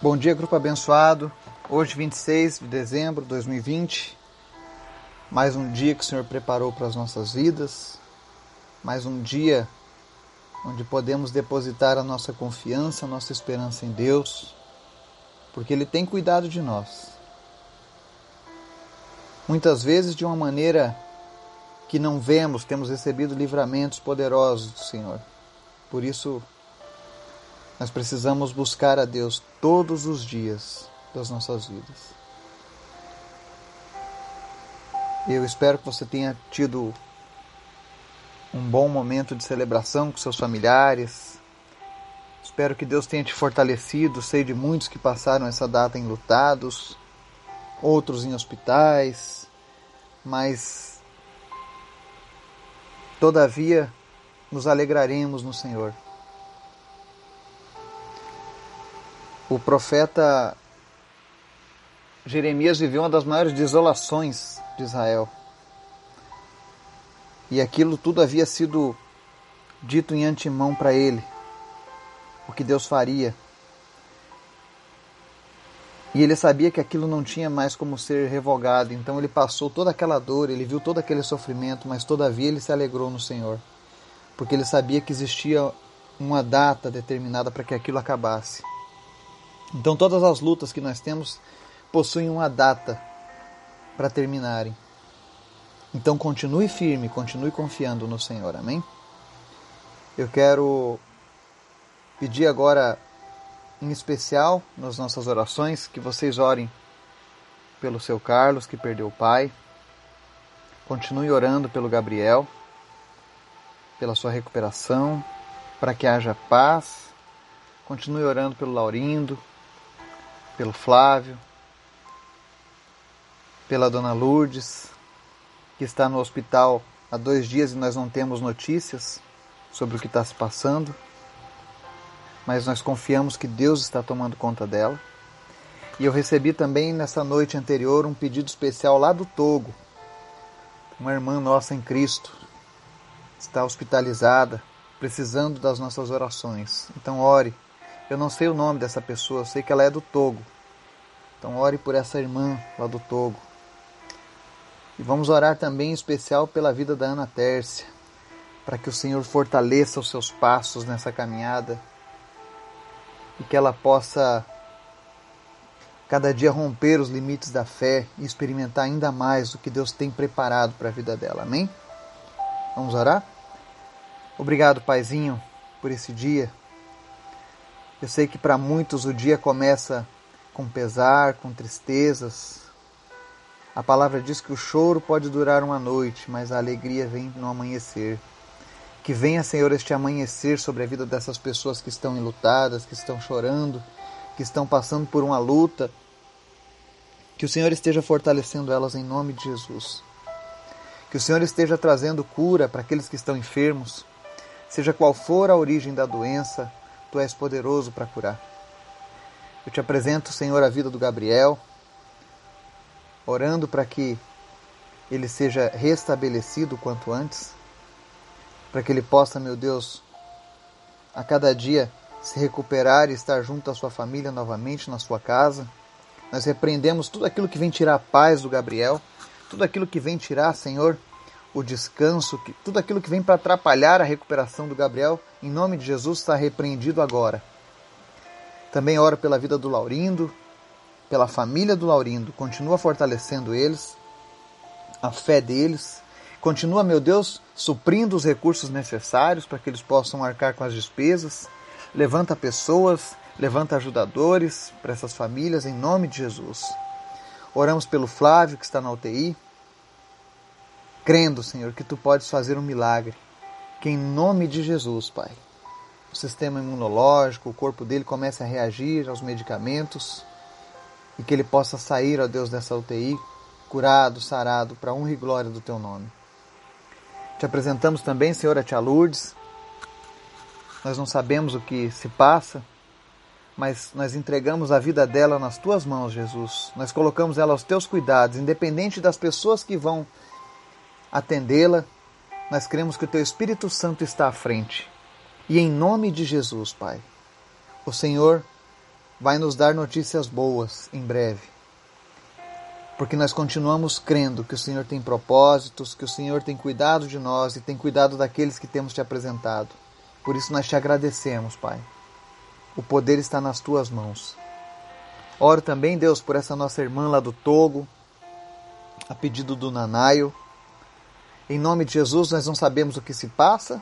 Bom dia, grupo abençoado. Hoje, 26 de dezembro de 2020. Mais um dia que o Senhor preparou para as nossas vidas. Mais um dia onde podemos depositar a nossa confiança, a nossa esperança em Deus, porque Ele tem cuidado de nós. Muitas vezes, de uma maneira que não vemos, temos recebido livramentos poderosos do Senhor. Por isso, nós precisamos buscar a Deus todos os dias das nossas vidas. Eu espero que você tenha tido um bom momento de celebração com seus familiares. Espero que Deus tenha te fortalecido. Sei de muitos que passaram essa data enlutados, outros em hospitais, mas todavia nos alegraremos no Senhor. O profeta Jeremias viveu uma das maiores desolações de Israel. E aquilo tudo havia sido dito em antemão para ele, o que Deus faria. E ele sabia que aquilo não tinha mais como ser revogado, então ele passou toda aquela dor, ele viu todo aquele sofrimento, mas todavia ele se alegrou no Senhor, porque ele sabia que existia uma data determinada para que aquilo acabasse. Então todas as lutas que nós temos possuem uma data para terminarem. Então continue firme, continue confiando no Senhor. Amém? Eu quero pedir agora em especial nas nossas orações que vocês orem pelo seu Carlos que perdeu o pai. Continue orando pelo Gabriel, pela sua recuperação, para que haja paz. Continue orando pelo Laurindo, pelo Flávio, pela dona Lourdes, que está no hospital há dois dias e nós não temos notícias sobre o que está se passando, mas nós confiamos que Deus está tomando conta dela. E eu recebi também nessa noite anterior um pedido especial lá do Togo. Uma irmã nossa em Cristo está hospitalizada, precisando das nossas orações. Então ore eu não sei o nome dessa pessoa, eu sei que ela é do Togo. Então ore por essa irmã lá do Togo. E vamos orar também em especial pela vida da Ana Tércia, para que o Senhor fortaleça os seus passos nessa caminhada e que ela possa cada dia romper os limites da fé e experimentar ainda mais o que Deus tem preparado para a vida dela. Amém? Vamos orar? Obrigado, Paizinho, por esse dia. Eu sei que para muitos o dia começa com pesar, com tristezas. A palavra diz que o choro pode durar uma noite, mas a alegria vem no amanhecer. Que venha, Senhor, este amanhecer sobre a vida dessas pessoas que estão enlutadas, que estão chorando, que estão passando por uma luta. Que o Senhor esteja fortalecendo elas em nome de Jesus. Que o Senhor esteja trazendo cura para aqueles que estão enfermos, seja qual for a origem da doença, Tu és poderoso para curar. Eu te apresento, Senhor, a vida do Gabriel, orando para que ele seja restabelecido quanto antes, para que ele possa, meu Deus, a cada dia se recuperar e estar junto à sua família novamente na sua casa. Nós repreendemos tudo aquilo que vem tirar a paz do Gabriel, tudo aquilo que vem tirar, Senhor, o descanso, tudo aquilo que vem para atrapalhar a recuperação do Gabriel, em nome de Jesus, está repreendido agora. Também oro pela vida do Laurindo, pela família do Laurindo, continua fortalecendo eles, a fé deles, continua, meu Deus, suprindo os recursos necessários para que eles possam arcar com as despesas, levanta pessoas, levanta ajudadores para essas famílias, em nome de Jesus. Oramos pelo Flávio, que está na UTI, crendo, Senhor, que tu podes fazer um milagre. Que em nome de Jesus, Pai, o sistema imunológico, o corpo dele comece a reagir aos medicamentos e que ele possa sair, ó Deus, dessa UTI curado, sarado, para honra e glória do teu nome. Te apresentamos também, Senhor, a Tia Lourdes. Nós não sabemos o que se passa, mas nós entregamos a vida dela nas tuas mãos, Jesus. Nós colocamos ela aos teus cuidados, independente das pessoas que vão atendê-la. Nós cremos que o Teu Espírito Santo está à frente. E em nome de Jesus, Pai, o Senhor vai nos dar notícias boas em breve. Porque nós continuamos crendo que o Senhor tem propósitos, que o Senhor tem cuidado de nós e tem cuidado daqueles que temos te apresentado. Por isso nós te agradecemos, Pai. O poder está nas tuas mãos. Oro também, Deus, por essa nossa irmã lá do Togo, a pedido do Nanaio. Em nome de Jesus, nós não sabemos o que se passa,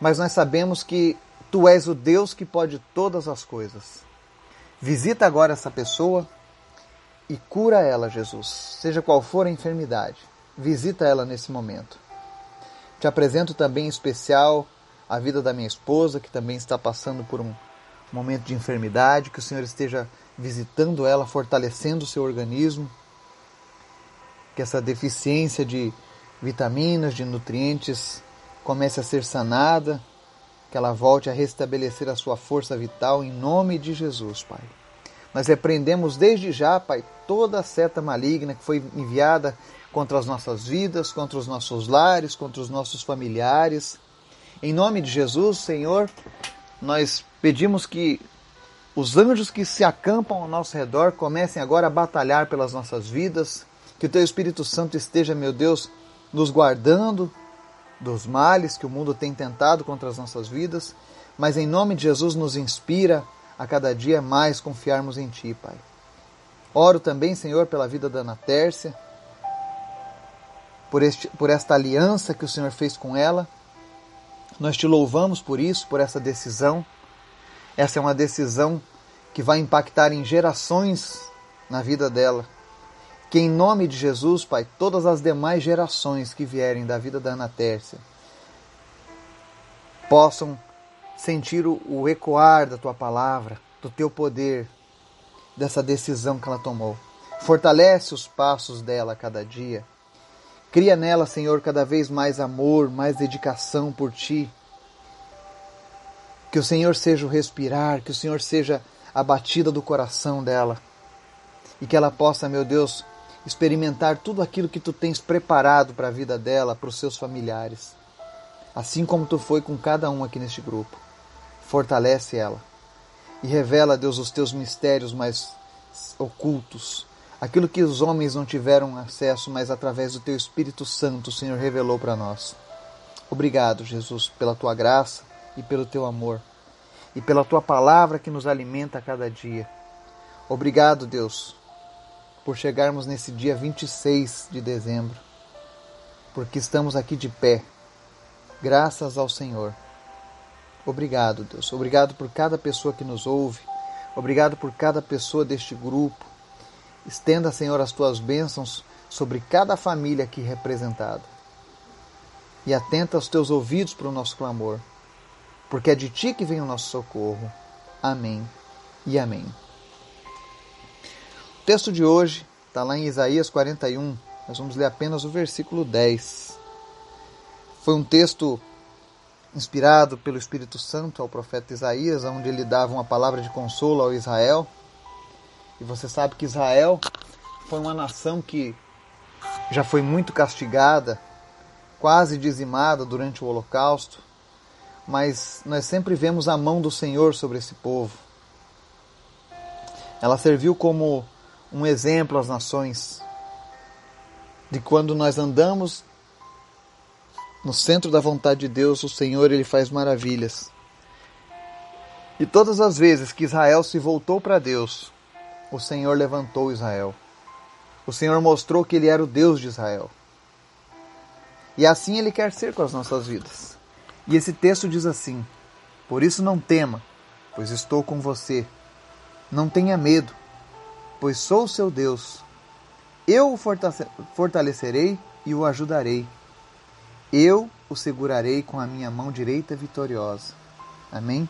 mas nós sabemos que tu és o Deus que pode todas as coisas. Visita agora essa pessoa e cura ela, Jesus, seja qual for a enfermidade. Visita ela nesse momento. Te apresento também em especial a vida da minha esposa, que também está passando por um momento de enfermidade, que o Senhor esteja visitando ela, fortalecendo o seu organismo, que essa deficiência de vitaminas, de nutrientes comece a ser sanada, que ela volte a restabelecer a sua força vital em nome de Jesus, Pai. Nós repreendemos desde já, Pai, toda a seta maligna que foi enviada contra as nossas vidas, contra os nossos lares, contra os nossos familiares. Em nome de Jesus, Senhor, nós pedimos que os anjos que se acampam ao nosso redor comecem agora a batalhar pelas nossas vidas, que o Teu Espírito Santo esteja, meu Deus, nos guardando, dos males que o mundo tem tentado contra as nossas vidas, mas em nome de Jesus nos inspira a cada dia mais confiarmos em Ti, Pai. Oro também, Senhor, pela vida da Ana Tércia, por, este, por esta aliança que o Senhor fez com ela. Nós te louvamos por isso, por essa decisão. Essa é uma decisão que vai impactar em gerações na vida dela. Que em nome de Jesus, Pai, todas as demais gerações que vierem da vida da Ana Tércia possam sentir o, ecoar da tua palavra, do teu poder, dessa decisão que ela tomou. Fortalece os passos dela a cada dia. Cria nela, Senhor, cada vez mais amor, mais dedicação por ti. Que o Senhor seja o respirar, que o Senhor seja a batida do coração dela. E que ela possa, meu Deus, experimentar tudo aquilo que tu tens preparado para a vida dela, para os seus familiares. Assim como tu foi com cada um aqui neste grupo. Fortalece ela e revela, Deus, os teus mistérios mais ocultos, aquilo que os homens não tiveram acesso, mas através do teu Espírito Santo o Senhor revelou para nós. Obrigado, Jesus, pela tua graça e pelo teu amor e pela tua palavra que nos alimenta a cada dia. Obrigado, Deus, por chegarmos nesse dia 26 de dezembro, porque estamos aqui de pé, graças ao Senhor. Obrigado, Deus. Obrigado por cada pessoa que nos ouve. Obrigado por cada pessoa deste grupo. Estenda, Senhor, as tuas bênçãos sobre cada família aqui representada. E atenta os teus ouvidos para o nosso clamor, porque é de ti que vem o nosso socorro. Amém e amém. O texto de hoje está lá em Isaías 41. Nós vamos ler apenas o versículo 10. Foi um texto inspirado pelo Espírito Santo ao profeta Isaías, onde ele dava uma palavra de consolo ao Israel. E você sabe que Israel foi uma nação que já foi muito castigada, quase dizimada durante o Holocausto, mas nós sempre vemos a mão do Senhor sobre esse povo. Ela serviu como um exemplo às nações de quando nós andamos no centro da vontade de Deus, o Senhor ele faz maravilhas. E todas as vezes que Israel se voltou para Deus, o Senhor levantou Israel. O Senhor mostrou que ele era o Deus de Israel. E assim ele quer ser com as nossas vidas. E esse texto diz assim: Por isso não tema, pois estou com você. Não tenha medo, pois sou seu Deus. Eu o fortalecerei e o ajudarei. Eu o segurarei com a minha mão direita vitoriosa. Amém?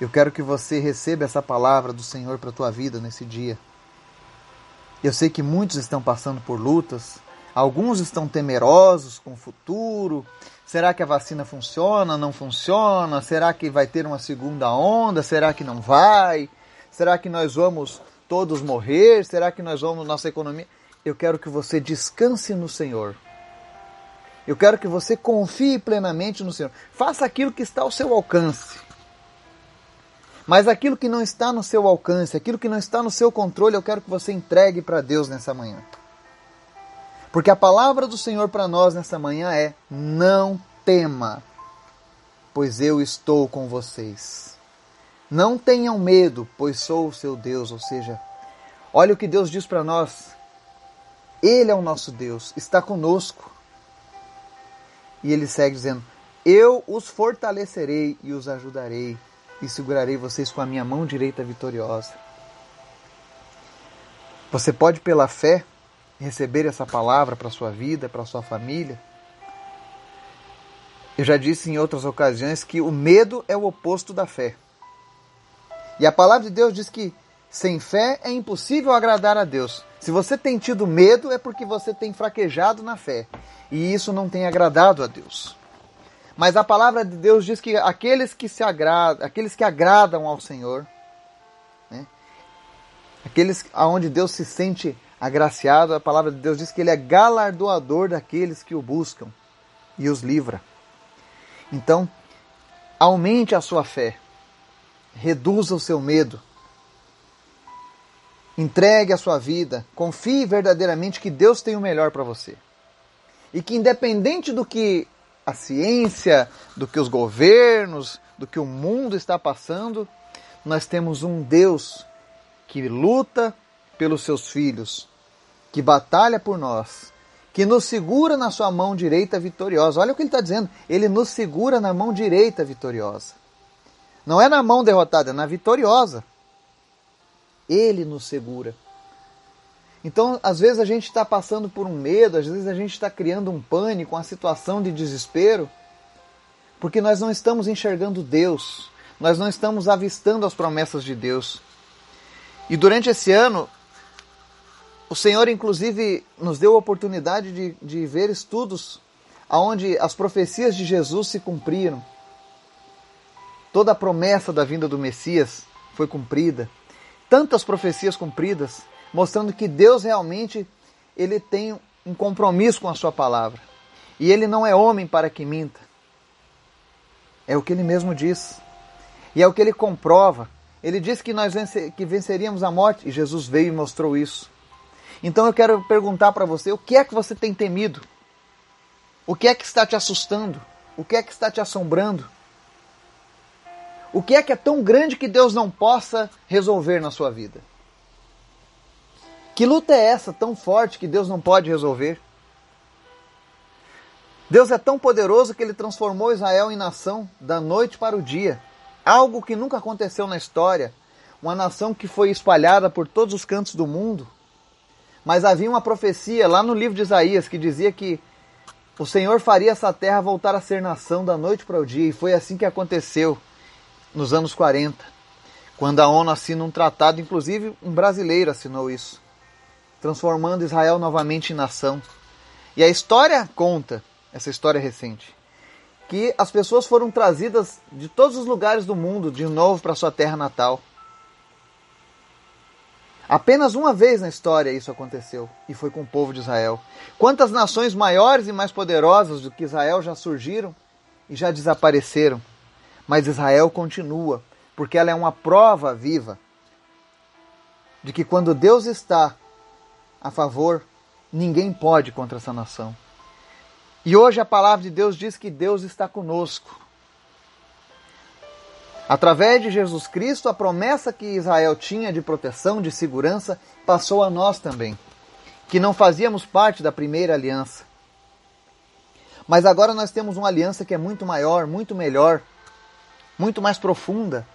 Eu quero que você receba essa palavra do Senhor para a tua vida nesse dia. Eu sei que muitos estão passando por lutas, alguns estão temerosos com o futuro. Será que a vacina funciona? Não funciona? Será que vai ter uma segunda onda? Será que não vai? Será que nós vamos todos morrer? Será que nós vamos nossa economia? Eu quero que você descanse no Senhor. Eu quero que você confie plenamente no Senhor. Faça aquilo que está ao seu alcance. Mas aquilo que não está no seu alcance, aquilo que não está no seu controle, eu quero que você entregue para Deus nessa manhã. Porque a palavra do Senhor para nós nessa manhã é: não tema, pois eu estou com vocês. Não tenham medo, pois sou o seu Deus. Ou seja, olha o que Deus diz para nós. Ele é o nosso Deus, está conosco. E ele segue dizendo: Eu os fortalecerei e os ajudarei, e segurarei vocês com a minha mão direita vitoriosa. Você pode, pela fé, receber essa palavra para a sua vida, para sua família. Eu já disse em outras ocasiões que o medo é o oposto da fé. E a palavra de Deus diz que sem fé é impossível agradar a Deus. Se você tem tido medo, é porque você tem fraquejado na fé. E isso não tem agradado a Deus. Mas a palavra de Deus diz que aqueles que se agradam, aqueles que agradam ao Senhor, né? aqueles aonde Deus se sente agraciado, a palavra de Deus diz que ele é galardoador daqueles que o buscam e os livra. Então, aumente a sua fé, reduza o seu medo, entregue a sua vida, confie verdadeiramente que Deus tem o melhor para você. E que, independente do que a ciência, do que os governos, do que o mundo está passando, nós temos um Deus que luta pelos seus filhos, que batalha por nós, que nos segura na sua mão direita vitoriosa. Olha o que ele está dizendo. Ele nos segura na mão direita vitoriosa. Não é na mão derrotada, é na vitoriosa. Ele nos segura. Então, às vezes a gente está passando por um medo, às vezes a gente está criando um pânico, uma situação de desespero, porque nós não estamos enxergando Deus, nós não estamos avistando as promessas de Deus. E durante esse ano, o Senhor, inclusive, nos deu a oportunidade de, de ver estudos onde as profecias de Jesus se cumpriram. Toda a promessa da vinda do Messias foi cumprida. Tantas profecias cumpridas, mostrando que Deus realmente ele tem um compromisso com a sua palavra. E ele não é homem para que minta. É o que ele mesmo diz. E é o que ele comprova. Ele disse que nós que venceríamos a morte e Jesus veio e mostrou isso. Então eu quero perguntar para você: o que é que você tem temido? O que é que está te assustando? O que é que está te assombrando? O que é que é tão grande que Deus não possa resolver na sua vida? Que luta é essa tão forte que Deus não pode resolver? Deus é tão poderoso que ele transformou Israel em nação da noite para o dia. Algo que nunca aconteceu na história. Uma nação que foi espalhada por todos os cantos do mundo. Mas havia uma profecia lá no livro de Isaías que dizia que o Senhor faria essa terra voltar a ser nação da noite para o dia, e foi assim que aconteceu nos anos 40, quando a ONU assina um tratado, inclusive um brasileiro assinou isso, transformando Israel novamente em nação. E a história conta, essa história recente, que as pessoas foram trazidas de todos os lugares do mundo de novo para sua terra natal. Apenas uma vez na história isso aconteceu, e foi com o povo de Israel. Quantas nações maiores e mais poderosas do que Israel já surgiram e já desapareceram? Mas Israel continua, porque ela é uma prova viva de que quando Deus está a favor, ninguém pode contra essa nação. E hoje a palavra de Deus diz que Deus está conosco. Através de Jesus Cristo, a promessa que Israel tinha de proteção, de segurança, passou a nós também, que não fazíamos parte da primeira aliança. Mas agora nós temos uma aliança que é muito maior, muito melhor, muito mais profunda.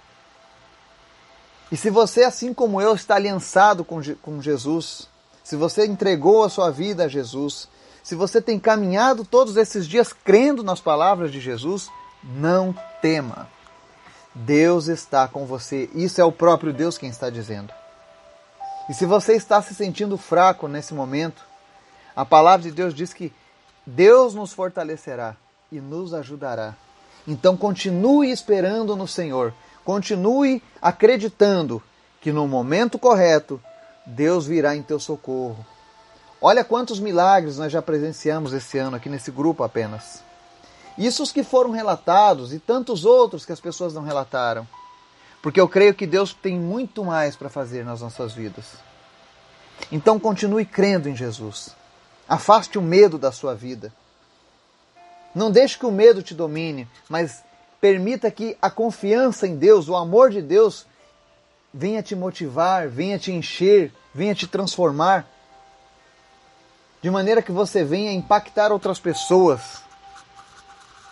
E se você, assim como eu, está aliançado com, com Jesus, se você entregou a sua vida a Jesus, se você tem caminhado todos esses dias crendo nas palavras de Jesus, não tema. Deus está com você. Isso é o próprio Deus quem está dizendo. E se você está se sentindo fraco nesse momento, a palavra de Deus diz que Deus nos fortalecerá e nos ajudará. Então continue esperando no Senhor, continue acreditando que no momento correto Deus virá em teu socorro. Olha quantos milagres nós já presenciamos esse ano aqui nesse grupo apenas. Isso os que foram relatados e tantos outros que as pessoas não relataram. porque eu creio que Deus tem muito mais para fazer nas nossas vidas. Então continue crendo em Jesus. Afaste o medo da sua vida. Não deixe que o medo te domine, mas permita que a confiança em Deus, o amor de Deus, venha te motivar, venha te encher, venha te transformar, de maneira que você venha impactar outras pessoas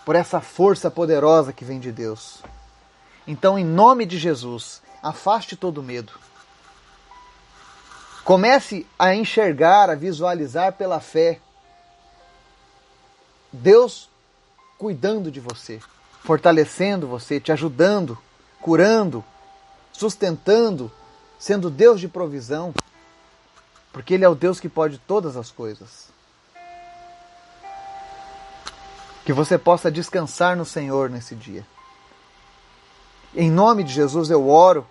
por essa força poderosa que vem de Deus. Então, em nome de Jesus, afaste todo medo. Comece a enxergar, a visualizar pela fé Deus cuidando de você, fortalecendo você, te ajudando, curando, sustentando, sendo Deus de provisão, porque Ele é o Deus que pode todas as coisas. Que você possa descansar no Senhor nesse dia. Em nome de Jesus eu oro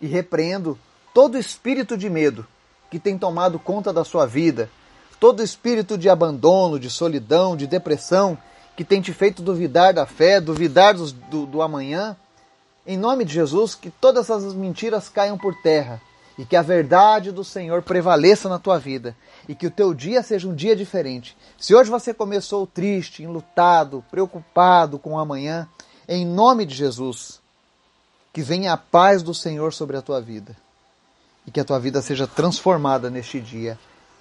e repreendo todo espírito de medo que tem tomado conta da sua vida, todo espírito de abandono, de solidão, de depressão que tem te feito duvidar da fé, duvidar do, do, do amanhã. Em nome de Jesus, que todas essas mentiras caiam por terra e que a verdade do Senhor prevaleça na tua vida e que o teu dia seja um dia diferente. Se hoje você começou triste, enlutado, preocupado com o amanhã, em nome de Jesus, que venha a paz do Senhor sobre a tua vida e que a tua vida seja transformada neste dia,